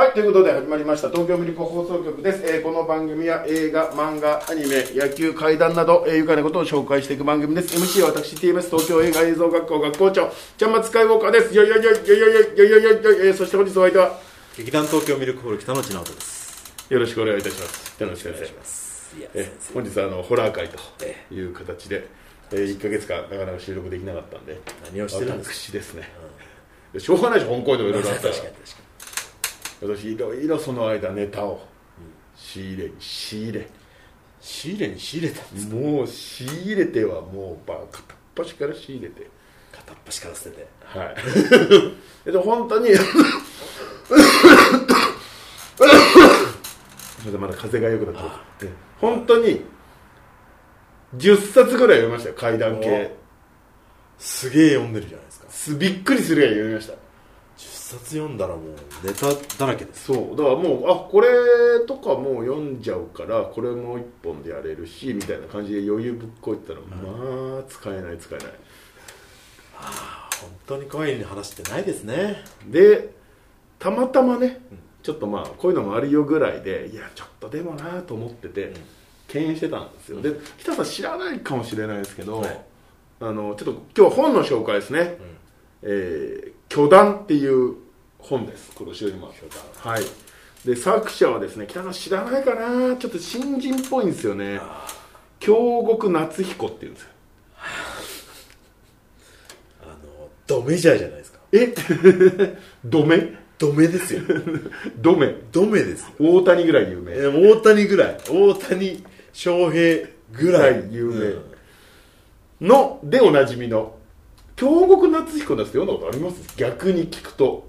はい、ということで始まりました東京ミルク放送局です、えーこの番組は映画、漫画、アニメ、野球、怪談など、えー、愉快なことを紹介していく番組です。MC は私 TBS 東京映画映像学校学校長ちゃんまつかいウォーカーです。よいよいよいよいよいよいよいよいよいよえーそして本日お相手は劇団東京ミルクホール北野内直人ですよろしくお願いいたします北野先生ますいやえー本日はあのホラー会という形で、えー、1か月間なかなか収録できなかったんで何をしてるんですか私ですね、しょうがないし香港でもいろいろあったら確かに確か私いろいろその間ネタを仕入れに仕入れ。に仕入れに仕入れたんですもう仕入れてはもうば片っ端から仕入れて。片っ端から捨てて。はい。えっと本当に。まだまだ風が良くなってま本当に。10冊ぐらい読みましたよ怪談系。すげえ読んでるじゃないですか。すびっくりするぐらい読みました。10冊読んだらもうネタだらけです。そう。だからもうあこれとかもう読んじゃうからこれもう一本でやれるしみたいな感じで余裕ぶっこいてたら、まあ使えない使えない。本当に怖い話ってないですね。でたまたまね、ちょっとまあこういうのもあるよぐらいでいやちょっとでもなと思ってて、敬遠してたんですよ、で北さん知らないかもしれないですけど、はい。あのちょっと今日本の紹介ですね「えー巨談」っていう本です。この後ろにもはい。で作者はですね北さん知らないかな。ちょっと新人っぽいんですよね。京極夏彦っていうんですよ。あのドメジャーじゃないですか。え？ドメ？ドメですよ。ドメ。ドメですよ。大谷ぐらい有名。え大谷ぐらい。大谷翔平ぐらい有名。うん。のでおなじみの京極夏彦ですって読んだことあります？逆に聞くと。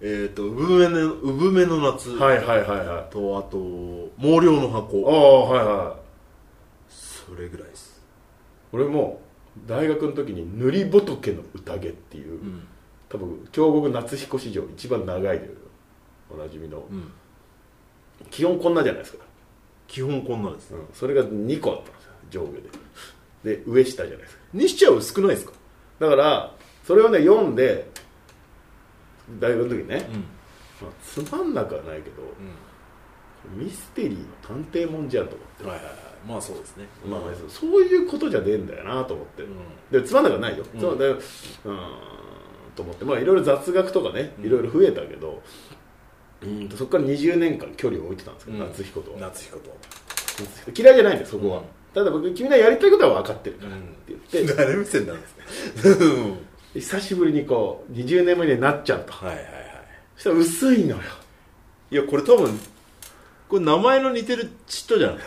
えっ、と産めの産めの夏はいはいはいはい。とあと毛量のあ箱。あはいはい。それぐらいです。俺も大学の時に「塗り仏の宴」っていう、ん。多分京極夏彦史上一番長いでおなじみの、ん。基本こんなじゃないですか、基本こんなです。うん、それが2個あったんですよ上下で。で上下じゃないですか。にしちゃう少ないですか？だからそれをね読んで大学の時にね、まあ、つまんなくはないけど、ミステリーの探偵もんじゃんと思って、はいはいはい。まあそうですね。まあ、そういうことじゃねえんだよなと思って、でつまんなくはないよ、うん。そうでうーんと思って。まあいろいろ雑学とかねいろいろ増えたけど、うんとそこから20年間距離を置いてたんですけど、うん。夏彦とは。夏彦と嫌いじゃないんですそこは、うんただ僕君のやりたいことは分かってるからって言って、誰目線なんですか久しぶりにこう20年前になっちゃうと。はいはいはい。そしたら薄いのよ。いやこれ多分これ名前の似てる人じゃん。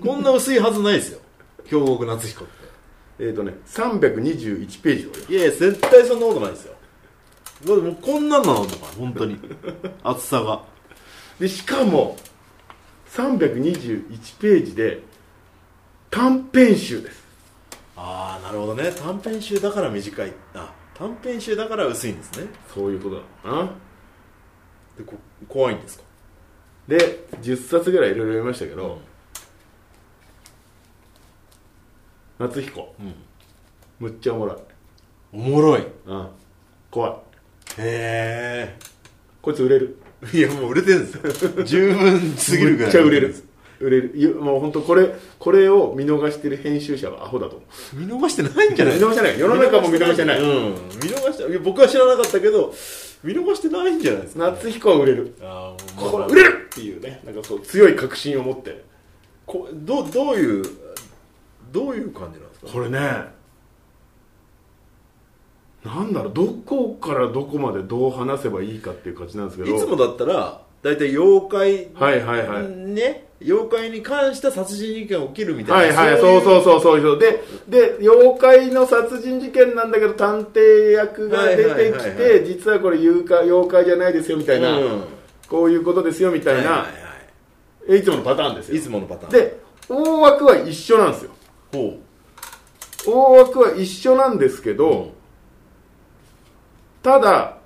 こんな薄いはずないですよ。京極夏彦っえっ、ー、とね321ページいやいや絶対そんなことないですよ。もうこんなんなのとか本当に。厚さが。でしかも321ページで短編集です。ああなるほどね。短編集だから短い。あ短編集だから薄いんですね。そういうことだな。でこ怖いんですか？で10冊ぐらいいろいろ読みましたけど、夏彦、むっちゃおもろい。おもろい。へうん。怖い。え。こいつ売れる。いやもう売れてるんですよ。十分すぎるぐらい。めっちゃ売れる売れる。もう本当これこれを見逃してる編集者はアホだと思う。見逃してないんじゃない？見逃してない。世の中も見逃してない。うん。見逃していや僕は知らなかったけど見逃してないんじゃないですか？夏彦は売れる。ああこれ売れるっていうね。なんかそう強い確信を持って。こどうどういうどういう感じなんですか？これねなんだろうどこからどこまでどう話せばいいかっていう感じなんですけど。いつもだったら大体妖怪はいはいはい。ね妖怪に関した殺人事件が起きるみたなはいいはいそうそうそうそうそう。でで妖怪の殺人事件なんだけど探偵役が出てきて実はこれ妖怪妖怪じゃないですよみたいな、うん。こういうことですよみたいな、はいはいい。つものパターンですいいよつものパターン。で大枠は一緒なんですよ。ほ大枠は一緒なんですけど、うん。ただ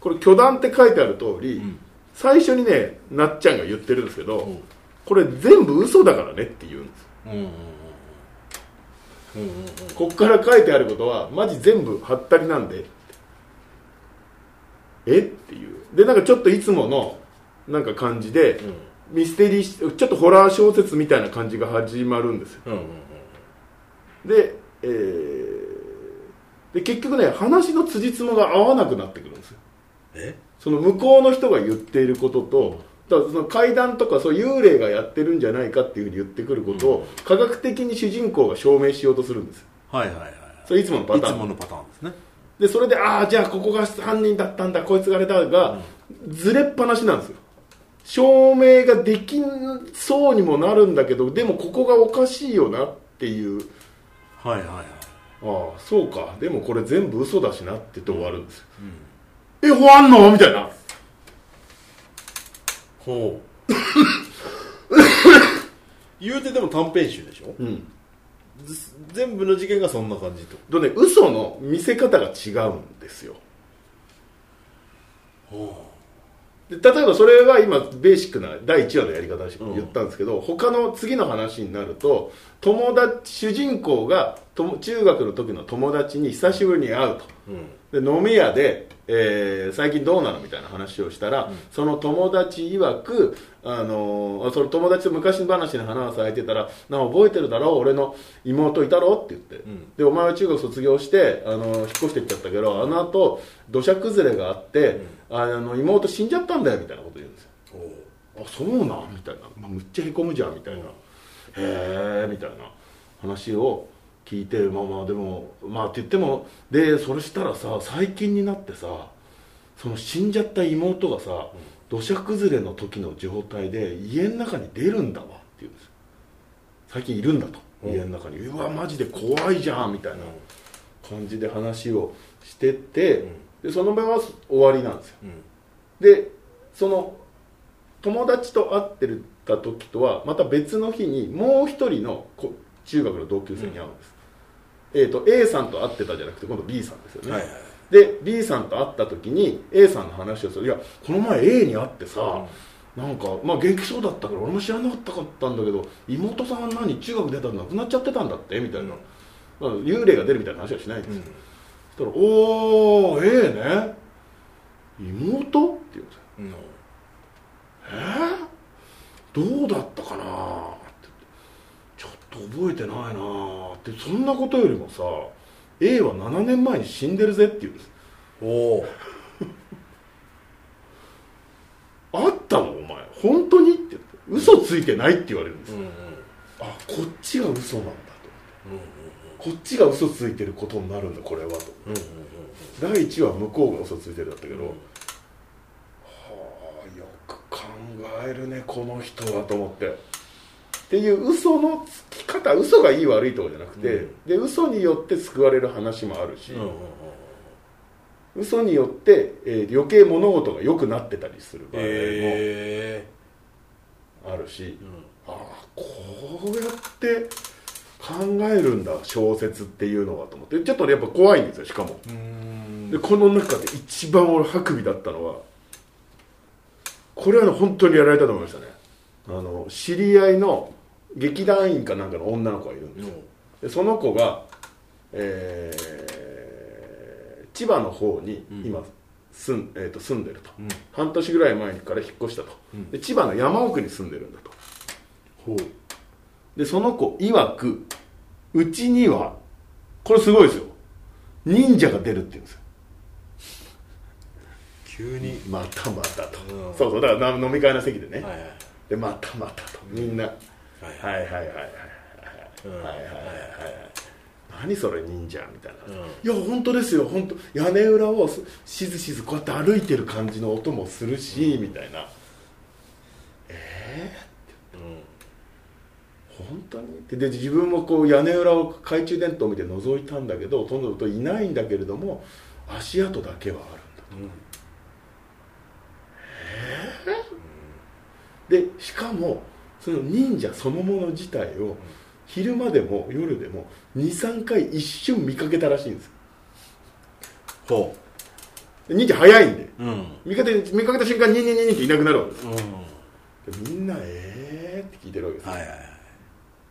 これ巨断って書いてある通り、ん最初にねなっちゃんが言ってるんですけど、ん。これ全部嘘だからねって言うんです。ううんうんうんこっから書いてあることはマジ全部はったりなんで。え？っていう。でなんかちょっといつものなんか感じで、ミステリーちょっとホラー小説みたいな感じが始まるんですよ。うんうんで,、えーで結局ね話の辻褄が合わなくなってくるんですよ。え？その向こうの人が言っていることと、だその怪談とかそう幽霊がやってるんじゃないかっていうふうに言ってくることを、科学的に主人公が証明しようとするんです。よはいはいはい。それいつものパターン。いつものパターンですね。でそれでああじゃあここが犯人だったんだこいつがあれだが、ずれっぱなしなんですよ。証明ができそうにもなるんだけどでもここがおかしいよなっていう。はいはいはい。ああそうか。でもこれ全部嘘だしなって言って終わるんですよ、え終わんの？みたいな。ほう。言うてでも短編集でしょ？うん。ず全部の事件がそんな感じと。とね嘘の見せ方が違うんですよ。で例えばそれは今ベーシックな第1話のやり方しうん。言ったんですけど、他の次の話になると友達主人公が中学の時の友達に久しぶりに会うと。うんで飲み屋で、えー最近どうなのみたいな話をしたら、その友達曰く、あのーその友達と昔話の話されてたら「な覚えてるだろう俺の妹いたろ?」って言って、ん。でお前は中学卒業して、あのー引っ越していっちゃったけどあの後土砂崩れがあって、あの妹死んじゃったんだよみたいなこと言うんですよ。ほあそうなん？みたいな、まあ、むっちゃへこむじゃんみたいな、へえみたいな話を聞いてまあまあでもまあって言ってもでそれしたらさ最近になってさその死んじゃった妹がさ、土砂崩れの時の状態で家の中に出るんだわって言うんですよ。最近いるんだとうん。家の中に。うわマジで怖いじゃんみたいな感じで話をしてて、でその場は終わりなんですよ。ううん。でその友達と会ってるた時とはまた別の日にもう一人のこ中学の同級生に会うんです、えー、と A さんと会ってたじゃなくて今度 B さんですよね、はいはい。で B さんと会った時に A さんの話をする。いやこの前 A に会ってさ、なんかまあ元気そうだったから俺も知らなかったんだけど妹さんは何中学出たら亡くなっちゃってたんだってみたいな、まあ、幽霊が出るみたいな話はしないんですよ、そしたら「おお A ね。妹?」って言うんですよ。うん。えー、どうだったかな？と覚えてないなってそんなことよりもさ A は7年前に死んでるぜって言うんです。おお あったのお前。本当にって。言って嘘ついてないって言われるんです、うんうん。あこっちが嘘なんだと。こっちが嘘ついてることになるんだこれはと。うんうん第1話向こうが嘘ついてるだったけど、はあよく考えるねこの人はと思ってっていう嘘のつき方嘘がいい悪いとかじゃなくて、うん。で嘘によって救われる話もあるし、うんうん嘘によって、えー余計物事が良くなってたりする場合えもあるし、ーうん。ああこうやって考えるんだ小説っていうのはと思って。ちょっとねやっぱ怖いんですよしかも。でこの中で一番俺ハクビだったのはこれはね本当にやられたと思いましたね。あの知り合いの劇団員かなんかの女の子がいるんですよ。でその子が、えー千葉の方に今住ん,、えーと住んでると、うん。半年ぐらい前から引っ越したと、うん。で千葉の山奥に住んでるんだと。ほう。でその子曰くうちにはこれすごいですよ。忍者が出るって言うんですよ。急に。またまたと、うん。そうそうだからな飲み会の席でね、はいはい。でまたまたと。みんな、はいはい。はいはいはいうん。はいはいはいはい。何それ忍者みたいな、うん。いや本当ですよ本当。屋根裏をすしずしずこうやって歩いてる感じの音もするし、みたいな。うん。本当に？でで自分もこう屋根裏を懐中電灯を見て覗いたんだけどとんどといないんだけれども足跡だけはあるんだうん。でしかもその忍者そのもの自体を昼間でも夜でも23回一瞬見かけたらしいんです。よほで忍者早いんで。ううん。見かけ見かけた瞬間にニンニンニンニンっていなくなるわけです。うん。みんなえーって聞いてるわけですよ。いはいはい。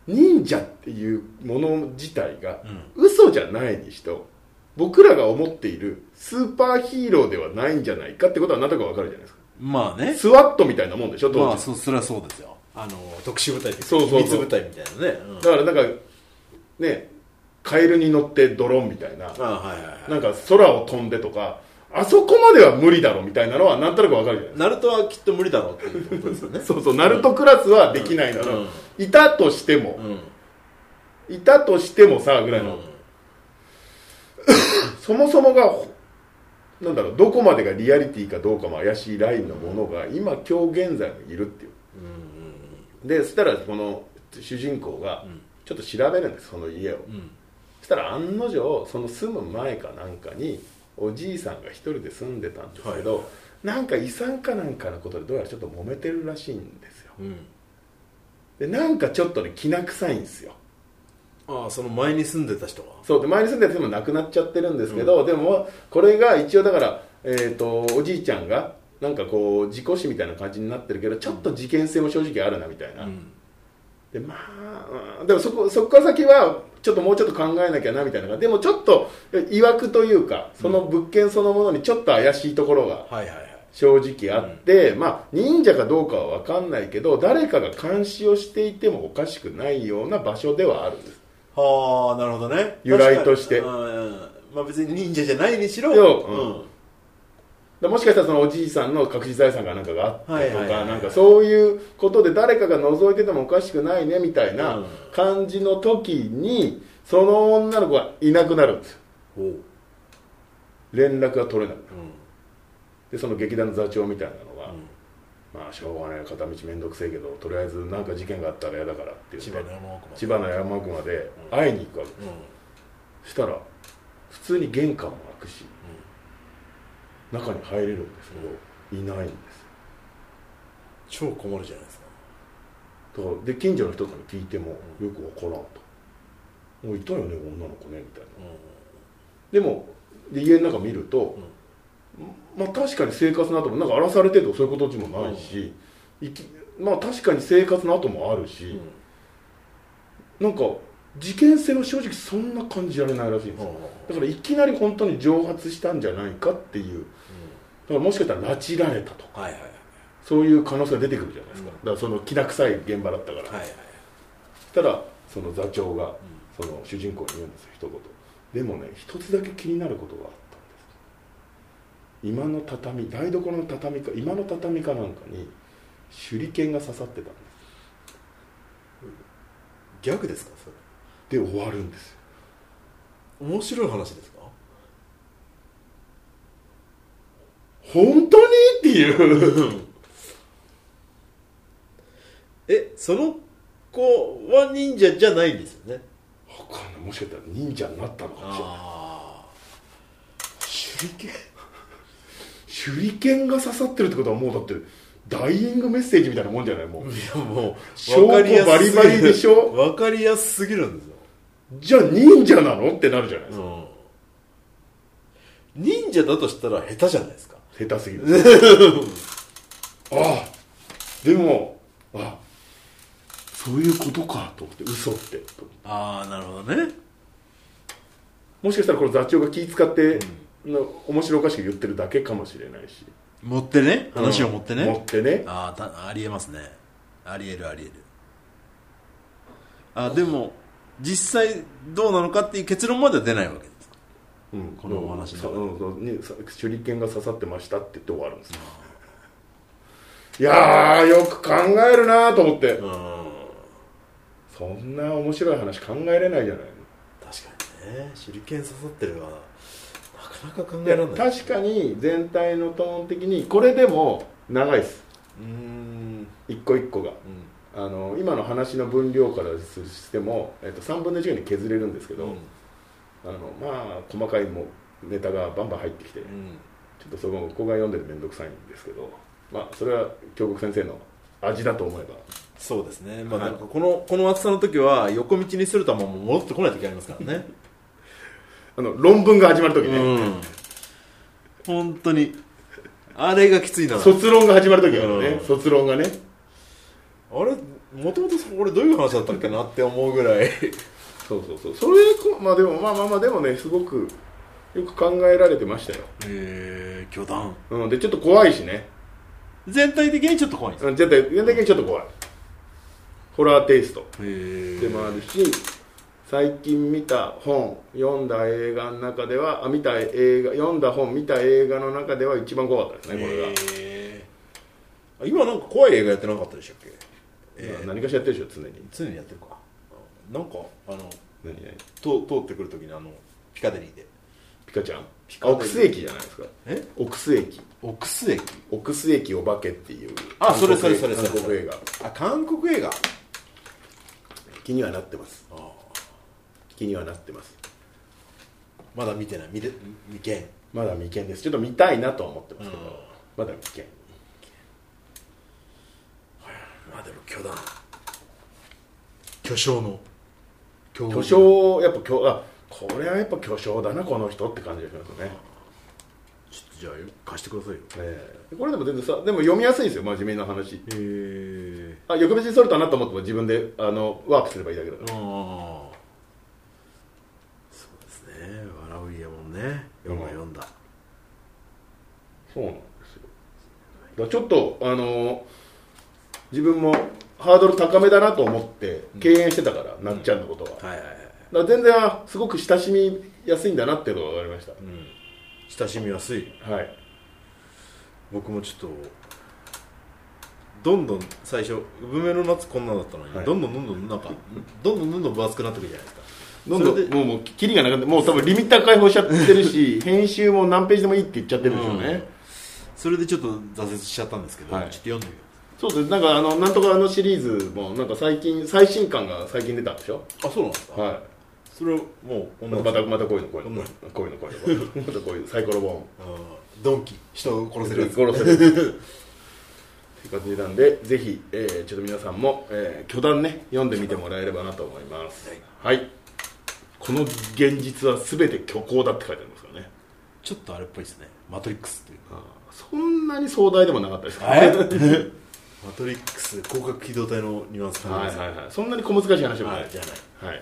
忍者っていうもの自体がうん。嘘じゃないにしと僕らが思っているスーパーヒーローではないんじゃないかってことは何とかわかるじゃないですか。まあね。スワットみたいなもんでしょ当時、まあそそれはそうですよあの特殊部隊ってそうそうそう。秘密部隊みたいなね、うん。だからなんかねカエルに乗ってドローンみたいなあはいはいはい。なんか空を飛んでとかあそこまでは無理だろみたいなのはなんとなくわかるじゃないナルトはきっと無理だろうっていうことですよね。そうそうナルトクラスはできないなら、うん。いたとしても。う、ん。いたとしてもさぐらいの、そもそもがなんだろうどこまでがリアリティかどうかも怪しいラインのものが今今日現在もいるっていう、でそしたらこの主人公がちょっと調べるんですその家を、ん。そしたら案の定その住む前かなんかにおじいさんが一人で住んでたんですけど、はい。なんか遺産かなんかのことでどうやらちょっと揉めてるらしいんですよ。うん。でなんかちょっとねきな臭いんですよ。ああその前に住んでた人は？そうで前に住んでる人も亡くなっちゃってるんですけど、でもこれが一応だから、えー、とおじいちゃんがなんかこう事故死みたいな感じになってるけどちょっと事件性も正直あるなみたいな、うん。でまあうん。でもそこそこから先はちょっともうちょっと考えなきゃなみたいな。でもちょっといわくというかその物件そのものにちょっと怪しいところが正直あって、まあ忍者かどうかは分かんないけど誰かが監視をしていてもおかしくないような場所ではある。んですはあなるほどね。由来として。まあ別に忍者じゃないにしろようんでもしかしたらそのおじいさんの隠し財産かなんかがあってとか、なんかそういうことで誰かが覗いててもおかしくないねみたいなうん。感じの時にその女の子がいなくなるんですよ。連絡が取れなくなる。うん。でその劇団の座長みたいなのが、まあしょうがない片道面倒くせえけどとりあえず何か事件があったら嫌だからっていう千ので葉の山奥まで。千葉の山奥まで会いに行くわけ。です、そしたら普通に玄関も開くし、中に入れるんですけど、いないんです。超困るじゃないですか。だからで近所の人とかに聞いてもよくわからんと「もういたよね女の子ね」みたいな。でもで家の中見ると、まあ確かに生活の後もなんか荒らされてるとかそういうこともないし、いきまあ確かに生活の後もあるし、なんか事件性は正直そんな感じられないらしいんですよ。だからいきなり本当に蒸発したんじゃないかっていう。だからもしかしたら拉致られたとか。はいはいはい。そういう可能性が出てくるじゃないですか、うん。だからそのきな臭い現場だったから、はいはいそしたらその座長がその主人公に言うんですよ一言。でもね一つだけ気になることがあったんです。今の畳台所の畳か今の畳かなんかに手裏剣が刺さってたんでギャグですかそれ。すで終わるんですよ。面白い話ですか？本当に？っていう。えその子は忍者じゃないんですよね？わかんない。もしかしたら忍者になったのかもしれない。あ手裏剣？手裏剣が刺さってるってことはもうだってダイイングメッセージみたいなもんじゃない？もう。あいやもう証拠バリバリでしょ？分かりやすすぎるんですよじゃあ忍者なの？ってなるじゃないですか、うん。忍者だとしたら下手じゃないですか。下手すぎる。ああでもあそういうことかと思って嘘って。とああなるほどね。もしかしたらこの座長が気使って、の面白おかしく言ってるだけかもしれないし。持ってね？話を持ってね、持ってね。ああたありえますね。ありえるありえる。あでも実際どうなのかっていう結論までは出ないわけです。かうん、このお話のさうんそうねさ手裏剣が刺さってましたって言って終わるんですよ。いやーよく考えるなーと思って、うん。そんな面白い話考えれないじゃない。確かにね。手裏剣刺さってるはなかなか考えられない。確かに全体のトーン的にこれでも長いです。うーん。一個一個が。うあの今の話の分量からしても、えっと、3分の1ぐらいに削れるんですけど、んうん。あのまあ細かいもうネタがバンバン入ってきて、ちょっとそここが読んでる面倒くさいんですけどまあそれは京極先生の味だと思えば。そうですね、まあ、はい。なんかこのこの厚さの時は横道にするとはもう戻ってこない時ありますからね。あの論文が始まる時ね、うん。本当に。あれがきついな。卒論が始まる時あるね、うん。卒論がねあれもともとこれどういう話だったっけなって思うぐらい。そうそうそう。それこまあでもまあまあまあでもねすごくよく考えられてましたよ、えー、巨大。うん、でちょっと怖いしね。全体的にちょっと怖いんですうん全体全体的にちょっと怖い。ホラーテイスト。へでもあるし最近見た本読んだ映画の中ではあ見た映画読んだ本見た映画の中では一番怖かったですねこれが、今なんか怖い映画やってなかったでしたっけ？えー。何かしらやってるでしょ常に。常にやってるか。なんかあの何何？と通ってくるときにあのピカデリーで。ピカちゃん？ピカデリー。オクス駅じゃないですか。え？オクス駅。オクス駅。オクス駅お化けっていう。あそれそれそれそれ。韓国映画。あ韓国映画。気にはなってます。あ気にはなってます。まだ見てない。見て見けん。まだ未見です。ちょっと見たいなとは思ってますけど、うん。まだ未見まあでも巨大。巨匠の。巨巨匠。やっぱ巨あこれはやっぱ巨匠だなこの人って感じがしますよね、ちょっとじゃあ貸してくださいよ。ええ。これでも全然さでも読みやすいんですよ真面目な話。へえ。あ翌日にそれたなと思っても自分であのワープすればいいだけだから。ああ。そうですね。笑う家もんね。読んだ読んだ。そうなんですよ。だちょっとあの自分もハードル高めだなと思って敬遠してたから、なっちゃんのことは、はいはいはい。ら全然あすごく親しみやすいんだなっていうのが分かりました、うん。親しみやすい。はい。僕もちょっとどんどん最初文明の夏こんなだったのに、はい。どんどんどんどんなんかどんどんどんどん分厚くなってくるじゃないですか。どんどんもうもうキリがなくなってもう多分リミッター解放しちゃってるし編集も何ページでもいいって言っちゃってるんでしょうね、それでちょっと挫折しちゃったんですけど、はい。ちょっと読んでみよそうです。なんかあのなんとかあのシリーズもなんか最近最新刊が最近出たんでしょ？うあそうなんですか、はい。それをもうまたまたまたこういうのこういうの。うん。こういうのこういうの。またこういうサイコロボン。うんドンキ人を殺せるやつ。殺せるっていう感じなんでぜひ、えーちょっと皆さんも、えー巨弾ね読んでみてもらえればなと思います。はい、この現実は全て虚構だって書いてありますからね。ちょっとあれっぽいですね。マトリックスっていう。そんなに壮大でもなかったですえ？マトリックス広角機動隊のニュアンスはいはいはいそんなに小難しい話でもない、はいじゃないはい。っ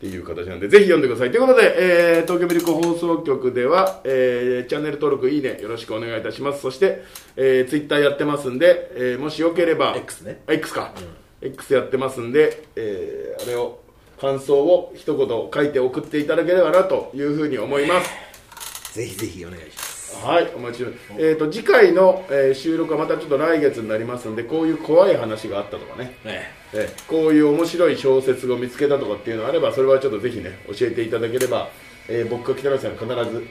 ていう形なんで、ぜひ読んでください。ということで、えー東京ミルク放送局では、えーチャンネル登録、いいね、よろしくお願いいたします。そして、えー、ツイッターやってますんで、えーもしよければ、X ね X か。X やってますんで、えーあれを、感想を一言書いて送っていただければなというふうに思います。ぜひぜひお願いしますはい、お待ちえっ、と、次回の、えー収録はまたちょっと来月になりますんで、こういう怖い話があったとかね。ね。ええこういう面白い小説を見つけたとかっていうのがあればそれはちょっとぜひね教えていただければ、えー僕が北野さん必ず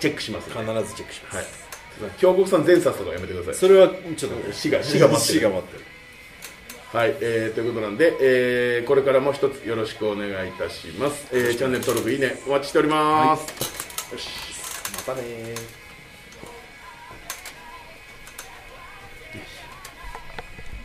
チェックします必ので、ずチェックします、はい、京極さん全冊とかやめてください。それはちょっと死が死が待ってる。死が待ってる。はい、えーということなんで、えーこれからも一つよろしくお願いいたします、えーチャンネル登録いいねお待ちしております、よしまたね